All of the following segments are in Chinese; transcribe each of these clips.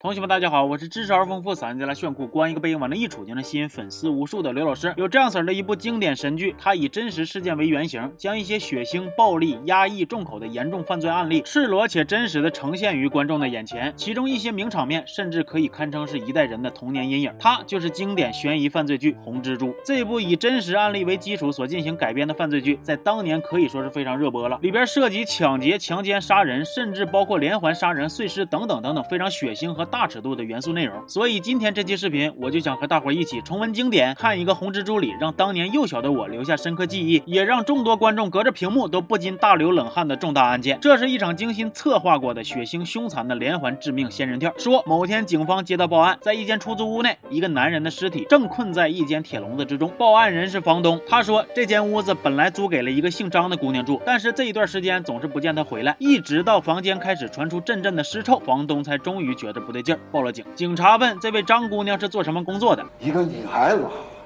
同学们，大家好，我是知识而丰富、嗓音贼拉炫酷、光一个背影往那一杵就能吸引粉丝无数的刘老师。有这样式的一部经典神剧，它以真实事件为原型，将一些血腥、暴力、压抑、重口的严重犯罪案例，赤裸且真实的呈现于观众的眼前。其中一些名场面，甚至可以堪称是一代人的童年阴影。它就是经典悬疑犯罪剧《红蜘蛛》。这部以真实案例为基础所进行改编的犯罪剧，在当年可以说是非常热播了。里边涉及抢劫、强奸、杀人，甚至包括连环杀人、碎尸等等等等，非常血腥和。大尺度的元素内容，所以今天这期视频我就想和大伙一起重温经典，看一个红蜘蛛里让当年幼小的我留下深刻记忆，也让众多观众隔着屏幕都不禁大流冷汗的重大案件。这是一场精心策划过的血腥凶残的连环致命仙人跳。说某天警方接到报案，在一间出租屋内，一个男人的尸体正困在一间铁笼子之中。报案人是房东，他说这间屋子本来租给了一个姓张的姑娘住，但是这一段时间总是不见她回来，一直到房间开始传出阵阵的尸臭，房东才终于觉得不对。劲儿报了警，警察问这位张姑娘是做什么工作的？一个女孩子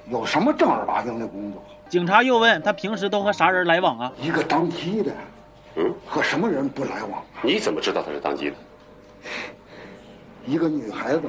有什么正儿八经的工作？警察又问她平时都和啥人来往啊？一个当机的，嗯，和什么人不来往？你怎么知道她是当机的？一个女孩子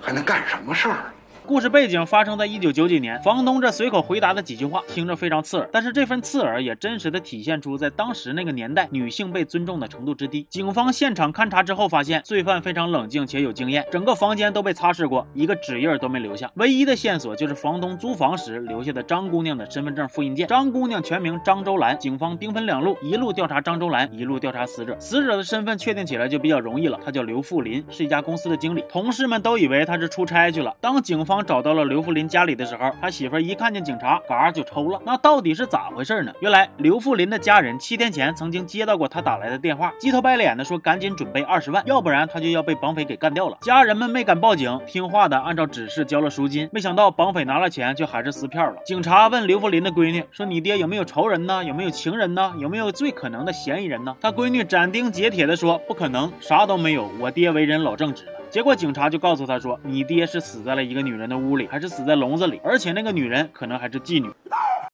还能干什么事儿？故事背景发生在一九九几年，房东这随口回答的几句话听着非常刺耳，但是这份刺耳也真实的体现出在当时那个年代女性被尊重的程度之低。警方现场勘查之后发现，罪犯非常冷静且有经验，整个房间都被擦拭过，一个指印都没留下。唯一的线索就是房东租房时留下的张姑娘的身份证复印件。张姑娘全名张周兰，警方兵分两路，一路调查张周兰，一路调查死者。死者的身份确定起来就比较容易了，她叫刘富林，是一家公司的经理。同事们都以为她是出差去了。当警方找到了刘富林家里的时候，他媳妇一看见警察，嘎就抽了。那到底是咋回事呢？原来刘富林的家人七天前曾经接到过他打来的电话，鸡头白脸的说赶紧准备二十万，要不然他就要被绑匪给干掉了。家人们没敢报警，听话的按照指示交了赎金。没想到绑匪拿了钱却还是撕票了。警察问刘富林的闺女说：“你爹有没有仇人呢？有没有情人呢？有没有最可能的嫌疑人呢？”他闺女斩钉截铁的说：“不可能，啥都没有。我爹为人老正直。”结果警察就告诉他说：“你爹是死在了一个女人的屋里，还是死在笼子里？而且那个女人可能还是妓女。”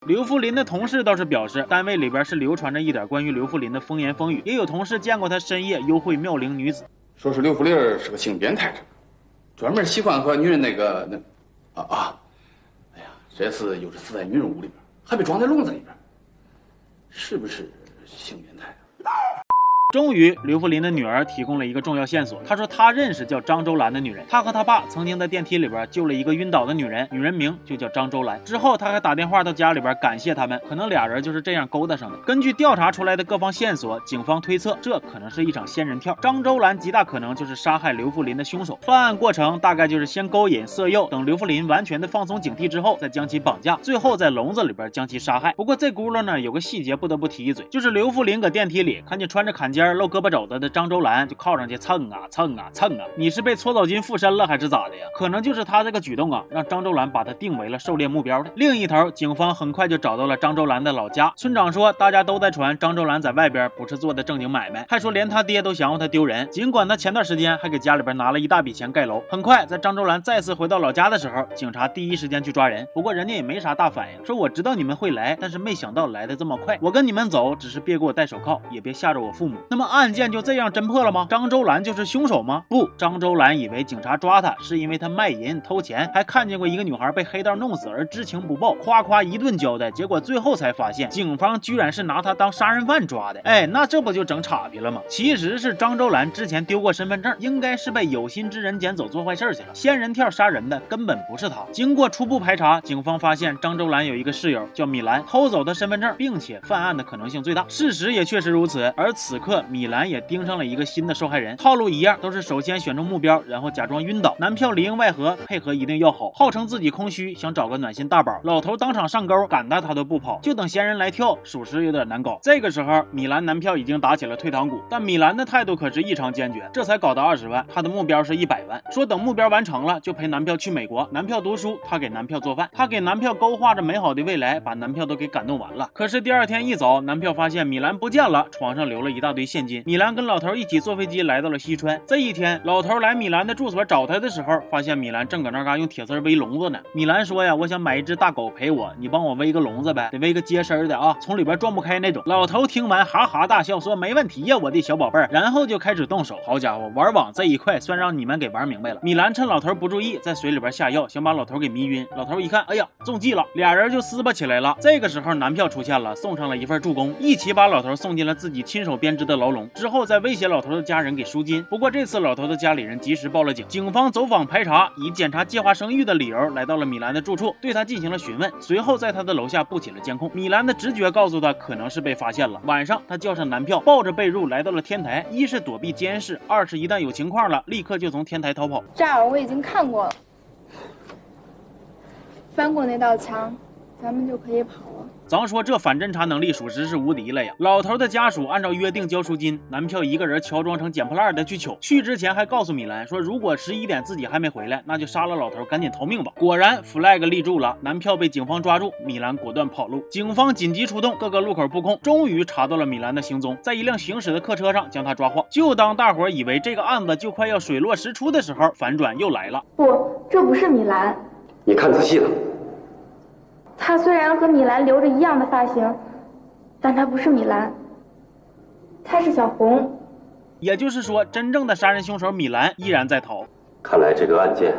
刘富林的同事倒是表示，单位里边是流传着一点关于刘富林的风言风语，也有同事见过他深夜幽会妙龄女子，说是刘富林是个性变态者，专门喜欢和女人那个那啊啊！哎呀，这次又是死在女人屋里边，还被装在笼子里边，是不是性变态啊？终于，刘福林的女儿提供了一个重要线索。她说她认识叫张周兰的女人，她和她爸曾经在电梯里边救了一个晕倒的女人，女人名就叫张周兰。之后，她还打电话到家里边感谢他们，可能俩人就是这样勾搭上的。根据调查出来的各方线索，警方推测这可能是一场仙人跳。张周兰极大可能就是杀害刘福林的凶手。犯案过程大概就是先勾引色诱，等刘福林完全的放松警惕之后，再将其绑架，最后在笼子里边将其杀害。不过这轱辘呢，有个细节不得不提一嘴，就是刘福林搁电梯里看见穿着坎肩。露胳膊肘子的张周兰就靠上去蹭啊蹭啊蹭啊！你是被搓澡巾附身了还是咋的呀？可能就是他这个举动啊，让张周兰把他定为了狩猎目标的。另一头，警方很快就找到了张周兰的老家。村长说，大家都在传张周兰在外边不是做的正经买卖，还说连他爹都嫌他丢人。尽管他前段时间还给家里边拿了一大笔钱盖楼。很快，在张周兰再次回到老家的时候，警察第一时间去抓人。不过人家也没啥大反应，说我知道你们会来，但是没想到来的这么快。我跟你们走，只是别给我戴手铐，也别吓着我父母。那么案。件就这样侦破了吗？张周兰就是凶手吗？不，张周兰以为警察抓他是因为他卖淫偷钱，还看见过一个女孩被黑道弄死而知情不报，夸夸一顿交代，结果最后才发现警方居然是拿他当杀人犯抓的。哎，那这不就整岔劈了吗？其实是张周兰之前丢过身份证，应该是被有心之人捡走做坏事去了。仙人跳杀人的根本不是他。经过初步排查，警方发现张周兰有一个室友叫米兰，偷走的身份证，并且犯案的可能性最大。事实也确实如此。而此刻米兰。也盯上了一个新的受害人，套路一样，都是首先选中目标，然后假装晕倒，男票里应外合，配合一定要好，号称自己空虚，想找个暖心大宝，老头当场上钩，赶他他都不跑，就等闲人来跳，属实有点难搞。这个时候，米兰男票已经打起了退堂鼓，但米兰的态度可是异常坚决，这才搞到二十万，他的目标是一百万，说等目标完成了就陪男票去美国，男票读书，他给男票做饭，他给男票勾画着美好的未来，把男票都给感动完了。可是第二天一早，男票发现米兰不见了，床上留了一大堆。现金。米兰跟老头一起坐飞机来到了西川。这一天，老头来米兰的住所找他的时候，发现米兰正搁那嘎用铁丝围笼子呢。米兰说呀：“我想买一只大狗陪我，你帮我围个笼子呗，得围个结实的啊，从里边撞不开那种。”老头听完哈哈大笑，说：“没问题呀，我的小宝贝儿。”然后就开始动手。好家伙，玩网这一块算让你们给玩明白了。米兰趁老头不注意，在水里边下药，想把老头给迷晕。老头一看，哎呀，中计了，俩人就撕巴起来了。这个时候，男票出现了，送上了一份助攻，一起把老头送进了自己亲手编织的牢笼，之后再威胁老头的家人给赎金。不过这次老头的家里人及时报了警，警方走访排查，以检查计划生育的理由来到了米兰的住处，对他进行了询问。随后在他的楼下布起了监控。米兰的直觉告诉他，可能是被发现了。晚上，他叫上男票，抱着被褥来到了天台，一是躲避监视，二是一旦有情况了，立刻就从天台逃跑。这儿我已经看过了，翻过那道墙，咱们就可以跑了。咱说这反侦查能力属实是无敌了呀！老头的家属按照约定交赎金，男票一个人乔装成捡破烂的去取，去之前还告诉米兰说，如果十一点自己还没回来，那就杀了老头，赶紧逃命吧。果然 flag 立住了，男票被警方抓住，米兰果断跑路，警方紧急出动，各个路口布控，终于查到了米兰的行踪，在一辆行驶的客车上将他抓获。就当大伙以为这个案子就快要水落石出的时候，反转又来了。不，这不是米兰。你看仔细了。他虽然和米兰留着一样的发型，但他不是米兰，他是小红。也就是说，真正的杀人凶手米兰依然在逃。看来这个案件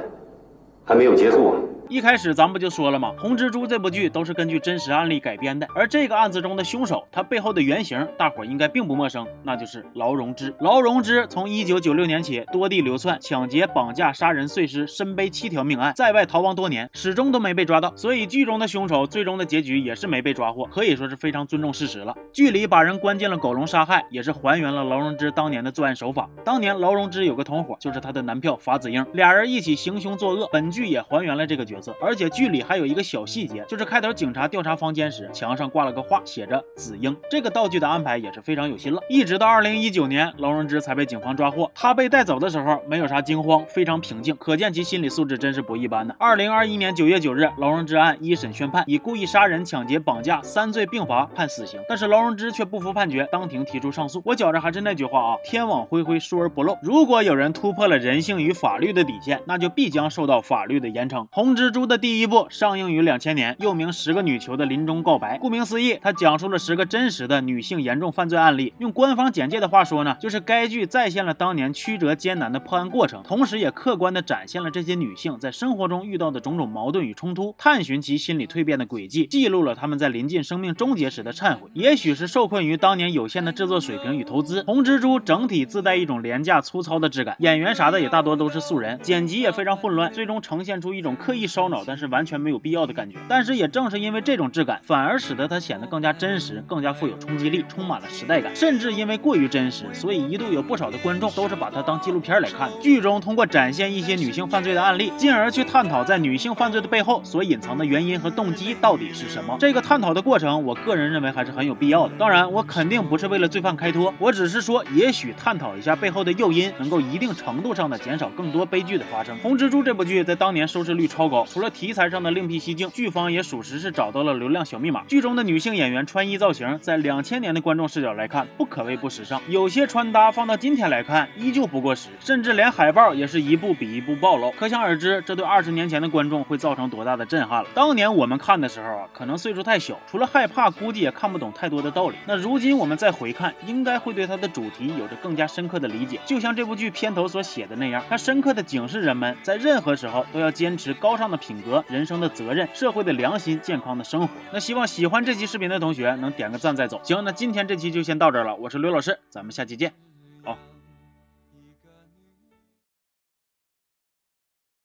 还没有结束啊。一开始咱不就说了吗？《红蜘蛛》这部剧都是根据真实案例改编的，而这个案子中的凶手，他背后的原型，大伙应该并不陌生，那就是劳荣枝。劳荣枝从一九九六年起多地流窜、抢劫、绑架、杀人、碎尸，身背七条命案，在外逃亡多年，始终都没被抓到。所以剧中的凶手最终的结局也是没被抓获，可以说是非常尊重事实了。剧里把人关进了狗笼杀害，也是还原了劳荣枝当年的作案手法。当年劳荣枝有个同伙，就是他的男票法子英，俩人一起行凶作恶。本剧也还原了这个角色，而且剧里还有一个小细节，就是开头警察调查房间时，墙上挂了个画，写着子英。这个道具的安排也是非常有心了。一直到二零一九年，劳荣枝才被警方抓获。他被带走的时候没有啥惊慌，非常平静，可见其心理素质真是不一般的。二零二一年九月九日，劳荣枝案一审宣判，以故意杀人、抢劫、绑架三罪并罚，判死刑。但是劳荣枝却不服判决，当庭提出上诉。我觉着还是那句话啊，天网恢恢，疏而不漏。如果有人突破了人性与法律的底线，那就必将受到法律的严惩。红蜘蛛的第一部上映于两千年，又名《十个女囚的临终告白》。顾名思义，它讲述了十个真实的女性严重犯罪案例。用官方简介的话说呢，就是该剧再现了当年曲折艰难的破案过程，同时也客观地展现了这些女性在生活中遇到的种种矛盾与冲突，探寻其心理蜕变的轨迹，记录了她们在临近生命终结时的忏悔。也许是受困于当年有限的制作水平与投资，《红蜘蛛》整体自带一种廉价粗糙的质感，演员啥的也大多都是素人，剪辑也非常混乱，最终呈现出一种刻意烧脑，但是完全没有必要的感觉。但是也正是因为这种质感，反而使得它显得更加真实，更加富有冲击力，充满了时代感。甚至因为过于真实，所以一度有不少的观众都是把它当纪录片来看。剧中通过展现一些女性犯罪的案例，进而去探讨在女性犯罪的背后所隐藏的原因和动机到底是什么。这个探讨的过程，我个人认为还是很有必要的。当然，我肯定不是为了罪犯开脱，我只是说，也许探讨一下背后的诱因，能够一定程度上的减少更多悲剧的发生。《红蜘蛛》这部剧在当年收视率超高，除了题材上的另辟蹊径，剧方也属实是找到了流量小密码。剧中的女性演员穿衣造型，在两千年的观众视角来看，不可谓不时尚。有些穿搭放到今天来看，依旧不过时，甚至连海报也是一部比一部暴露。可想而知，这对二十年前的观众会造成多大的震撼了。当年我们看的时候啊，可能岁数太小，除了害怕，估计也看不懂太多的道理。那如今我们再回看，应该会对它的主题有着更加深刻的理解。就像这部剧片头所写的那样，它深刻的警示人们，在任何时候都要坚持高尚的品格、人生的责任、社会的良心、健康的生活。那希望喜欢这期视频的同学能点个赞再走。行，那今天这期就先到这儿了，我是刘老师，咱们下期见。